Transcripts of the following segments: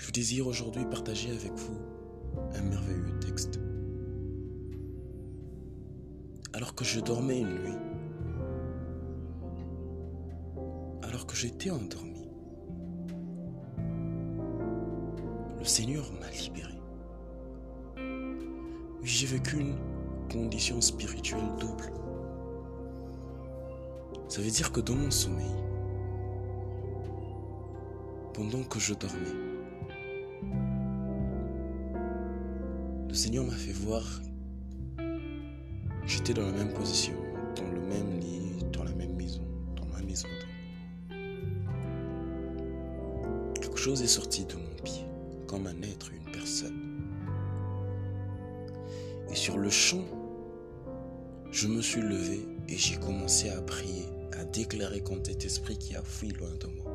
Je désire aujourd'hui partager avec vous un merveilleux texte. Alors que je dormais une nuit, alors que j'étais endormi, le Seigneur m'a libéré. J'ai vécu une condition spirituelle double. Ça veut dire que dans mon sommeil, pendant que je dormais, le Seigneur m'a fait voir j'étais dans la même position, dans le même lit, dans la même maison, dans ma maison. Quelque chose est sorti de mon pied, comme un être, une personne. Et sur le champ, je me suis levé et j'ai commencé à prier à déclarer contre cet esprit qui a fui loin de moi.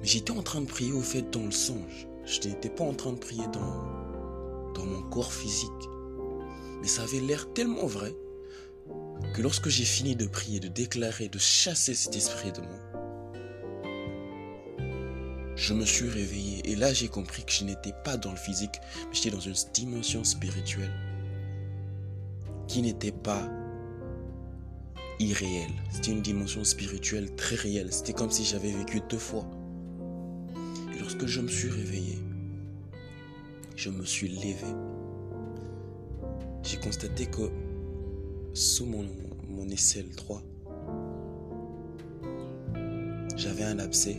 Mais j'étais en train de prier au fait dans le songe. Je n'étais pas en train de prier dans, mon corps physique. Mais ça avait l'air tellement vrai que lorsque j'ai fini de prier, de déclarer, de chasser cet esprit de moi, je me suis réveillé et là j'ai compris que je n'étais pas dans le physique, mais j'étais dans une dimension spirituelle qui n'était pas irréel. C'était une dimension spirituelle très réelle. C'était comme si j'avais vécu deux fois. Je me suis réveillé, je me suis levé. J'ai constaté que sous mon, aisselle droit, j'avais un abcès.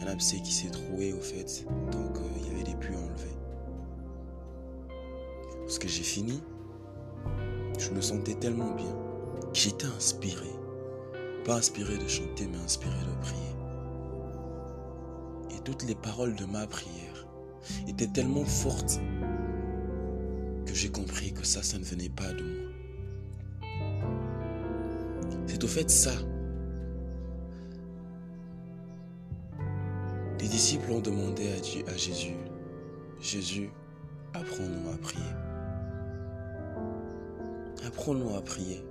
Un abcès qui s'est troué au fait. Donc euh, il y avait des puits enlevés. Lorsque j'ai fini, je me sentais tellement bien que j'étais inspiré. Pas inspiré de chanter, mais inspiré de prier. Toutes les paroles de ma prière étaient tellement fortes que j'ai compris que ça, ça ne venait pas de moi. C'est au fait ça. Les disciples ont demandé à, Jésus, Jésus, apprends-nous à prier. Apprenons à prier.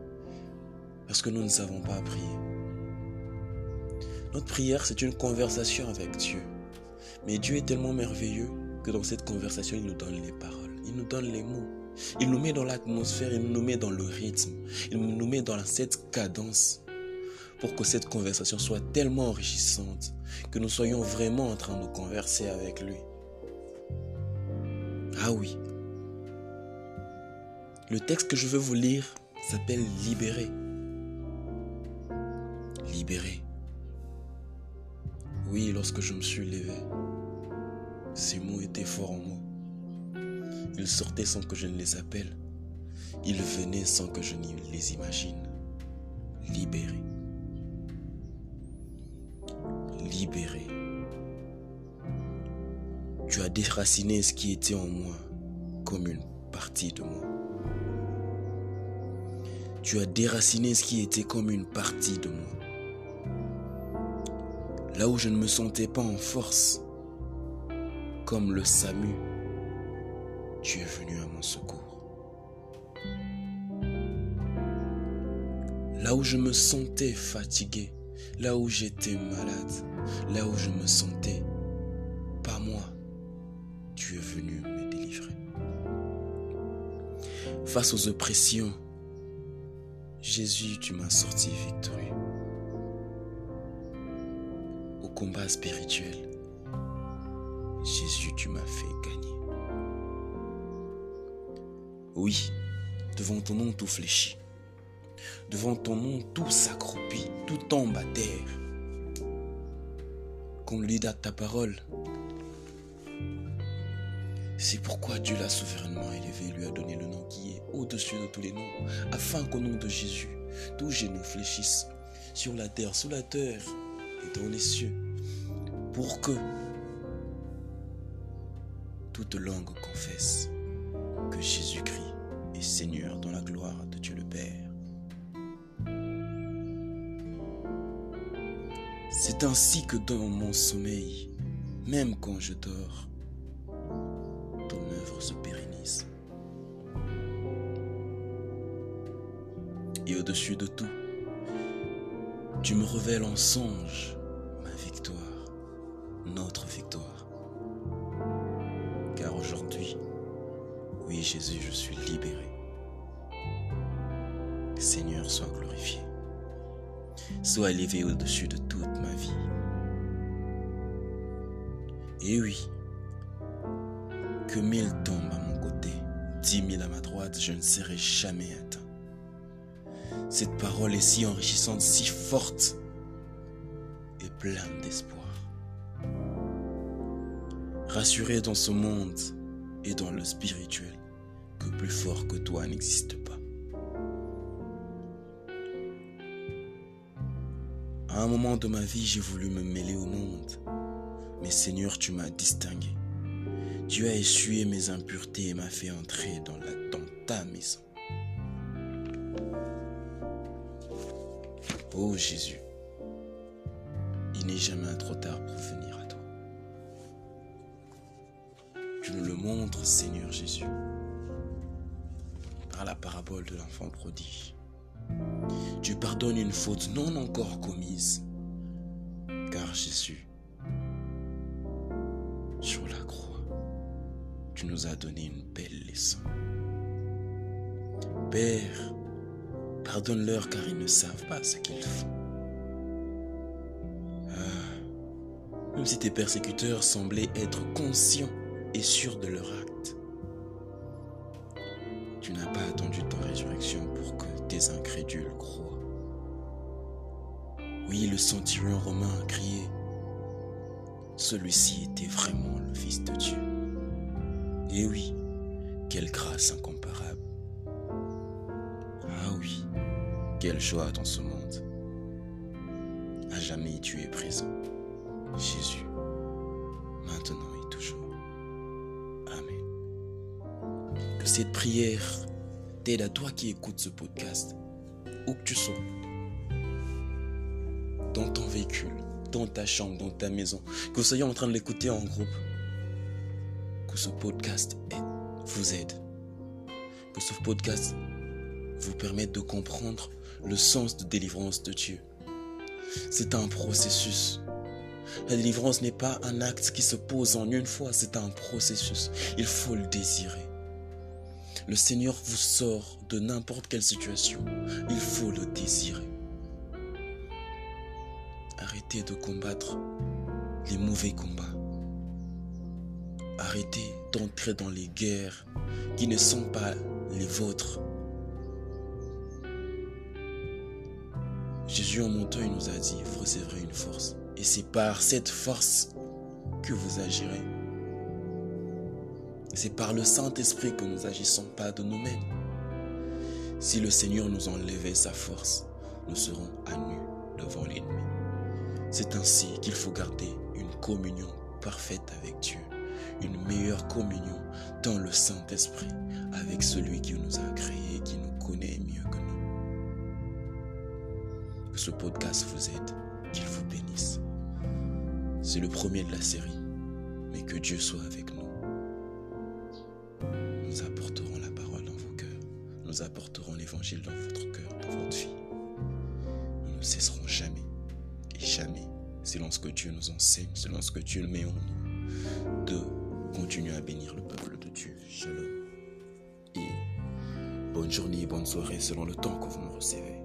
Parce que nous ne savons pas prier. Notre prière, c'est une conversation avec Dieu. Mais Dieu est tellement merveilleux que dans cette conversation, il nous donne les paroles, il nous donne les mots. Il nous met dans l'atmosphère, il nous met dans le rythme, il nous met dans cette cadence pour que cette conversation soit tellement enrichissante que nous soyons vraiment en train de converser avec lui. Ah oui, le texte que je veux vous lire s'appelle Libérer. Libérer. Oui, lorsque je me suis levé, ces mots étaient forts en moi. Ils sortaient sans que je ne les appelle. Ils venaient sans que je ne les imagine. Libérer. Libérer. Tu as déraciné ce qui était en moi comme une partie de moi. Tu as déraciné ce qui était comme une partie de moi. Là où je ne me sentais pas en force, comme le SAMU, tu es venu à mon secours. Là où je me sentais fatigué, là où j'étais malade, là où je me sentais pas moi, tu es venu me délivrer. Face aux oppressions, Jésus, tu m'as sorti victorieux. Combat spirituel, Jésus, tu m'as fait gagner. Oui, devant ton nom tout fléchit. Devant ton nom tout s'accroupit, tout tombe à terre. Qu'on lui date ta parole. C'est pourquoi Dieu l'a souverainement élevé lui a donné le nom qui est au-dessus de tous les noms, afin qu'au nom de Jésus, tous genoux fléchissent sur la terre, sous la terre et dans les cieux, pour que toute langue confesse que Jésus-Christ est Seigneur dans la gloire de Dieu le Père. C'est ainsi que dans mon sommeil, même quand je dors, ton œuvre se pérennise. Et au-dessus de tout, tu me révèles en songe notre victoire. Car aujourd'hui, oui Jésus, je suis libéré. Seigneur, sois glorifié. Sois élevé au-dessus de toute ma vie. Et oui, que mille tombent à mon côté, dix mille à ma droite, je ne serai jamais atteint. Cette parole est si enrichissante, si forte et pleine d'espoir. Rassuré dans ce monde et dans le spirituel que plus fort que toi n'existe pas. À un moment de ma vie, j'ai voulu me mêler au monde mais Seigneur, tu m'as distingué. Tu as essuyé mes impuretés et m'as fait entrer dans, la, ta maison. Oh Jésus, il n'est jamais trop tard pour venir Tu nous le montres, Seigneur Jésus, par la parabole de l'enfant prodige. Tu pardonnes une faute non encore commise, car Jésus, sur la croix, tu nous as donné une belle leçon. Père, pardonne-leur car ils ne savent pas ce qu'ils font. Ah, même si tes persécuteurs semblaient être conscients et sûrs de leur acte, tu n'as pas attendu ta résurrection pour que tes incrédules croient. Oui, le centurion romain a crié celui-ci était vraiment le Fils de Dieu. Et oui, quelle grâce incomparable. Ah oui, quelle joie dans ce monde. À jamais tu es présent. Jésus, maintenant cette prière t'aide à toi qui écoutes ce podcast, où que tu sois, dans ton véhicule, dans ta chambre, dans ta maison, que vous soyez en train de l'écouter en groupe, que ce podcast vous aide, que ce podcast vous permette de comprendre le sens de délivrance de Dieu. C'est un processus. La délivrance n'est pas un acte qui se pose en une fois, c'est un processus. Il faut le désirer. Le Seigneur vous sort de n'importe quelle situation. Il faut le désirer. Arrêtez de combattre les mauvais combats. Arrêtez d'entrer dans les guerres qui ne sont pas les vôtres. Jésus en montant, il nous a dit, vous recevrez une force. Et c'est par cette force que vous agirez. C'est par le Saint-Esprit que nous agissons, pas de nous-mêmes. Si le Seigneur nous enlevait sa force, nous serons à nu devant l'ennemi. C'est ainsi qu'il faut garder une communion parfaite avec Dieu, une meilleure communion dans le Saint-Esprit avec celui qui nous a créés, qui nous connaît mieux que nous. Que ce podcast vous aide, qu'il vous bénisse. C'est le premier de la série, mais que Dieu soit avec nous. Nous apporterons la parole dans vos cœurs, nous apporterons l'évangile dans votre cœur, dans votre vie. Nous ne cesserons jamais jamais, selon ce que Dieu nous enseigne, selon ce que Dieu met en nous, de continuer à bénir le peuple de Dieu. Shalom. Et bonne journée et bonne soirée selon le temps que vous me recevez.